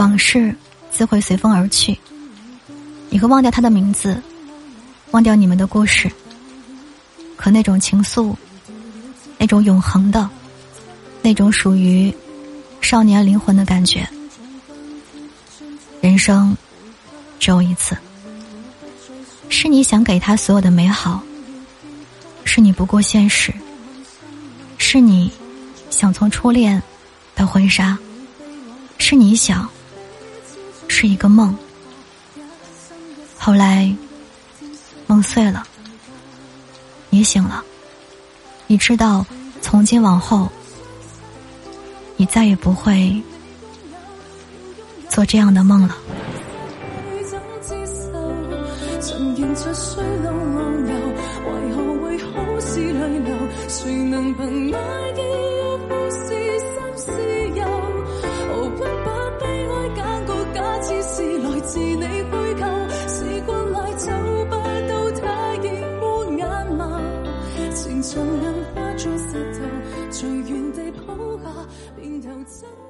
往事自会随风而去，你会忘掉他的名字，忘掉你们的故事。可那种情愫，那种永恒的，那种属于少年灵魂的感觉，人生只有一次。是你想给他所有的美好，是你不顾现实，是你想从初恋到婚纱，是你想。是一个梦，后来梦碎了，你醒了，你知道从今往后，你再也不会做这样的梦了。是你虚构，时光来走不到他。亦欢眼眸，情从人化作石头，随原地铺下，便头真。